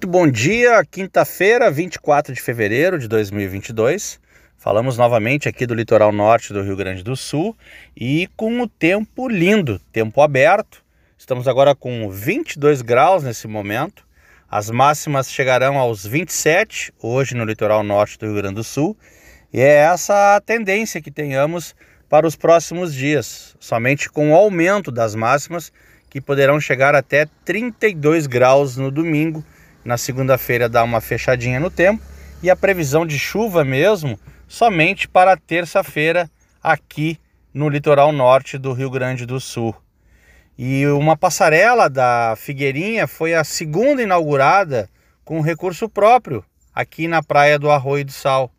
Muito bom dia, quinta-feira, 24 de fevereiro de 2022. Falamos novamente aqui do litoral norte do Rio Grande do Sul e com o tempo lindo, tempo aberto. Estamos agora com 22 graus nesse momento. As máximas chegarão aos 27 hoje no litoral norte do Rio Grande do Sul. E é essa a tendência que tenhamos para os próximos dias, somente com o aumento das máximas que poderão chegar até 32 graus no domingo na segunda-feira dá uma fechadinha no tempo e a previsão de chuva mesmo somente para terça-feira aqui no litoral norte do Rio Grande do Sul. E uma passarela da Figueirinha foi a segunda inaugurada com recurso próprio aqui na praia do Arroio do Sal.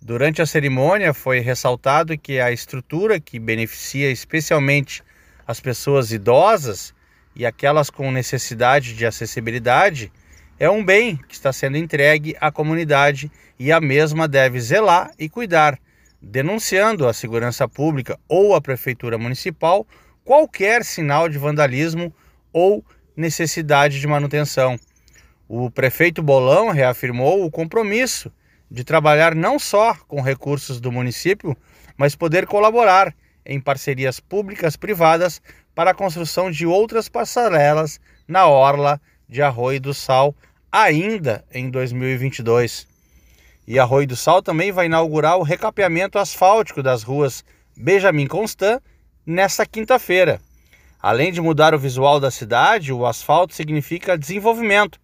Durante a cerimônia foi ressaltado que a estrutura que beneficia especialmente as pessoas idosas e aquelas com necessidade de acessibilidade é um bem que está sendo entregue à comunidade e a mesma deve zelar e cuidar, denunciando à segurança pública ou à prefeitura municipal qualquer sinal de vandalismo ou necessidade de manutenção. O prefeito Bolão reafirmou o compromisso de trabalhar não só com recursos do município, mas poder colaborar em parcerias públicas privadas para a construção de outras passarelas na orla de Arroio do Sal ainda em 2022. E Arroio do Sal também vai inaugurar o recapeamento asfáltico das ruas Benjamin Constant nesta quinta-feira. Além de mudar o visual da cidade, o asfalto significa desenvolvimento.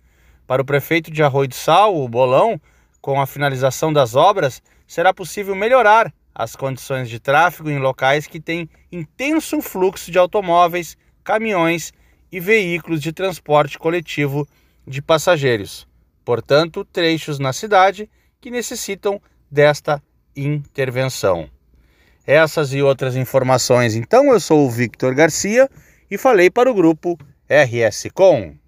Para o prefeito de Arroio do Sal, o Bolão, com a finalização das obras, será possível melhorar as condições de tráfego em locais que têm intenso fluxo de automóveis, caminhões e veículos de transporte coletivo de passageiros. Portanto, trechos na cidade que necessitam desta intervenção. Essas e outras informações, então, eu sou o Victor Garcia e falei para o grupo RS Com.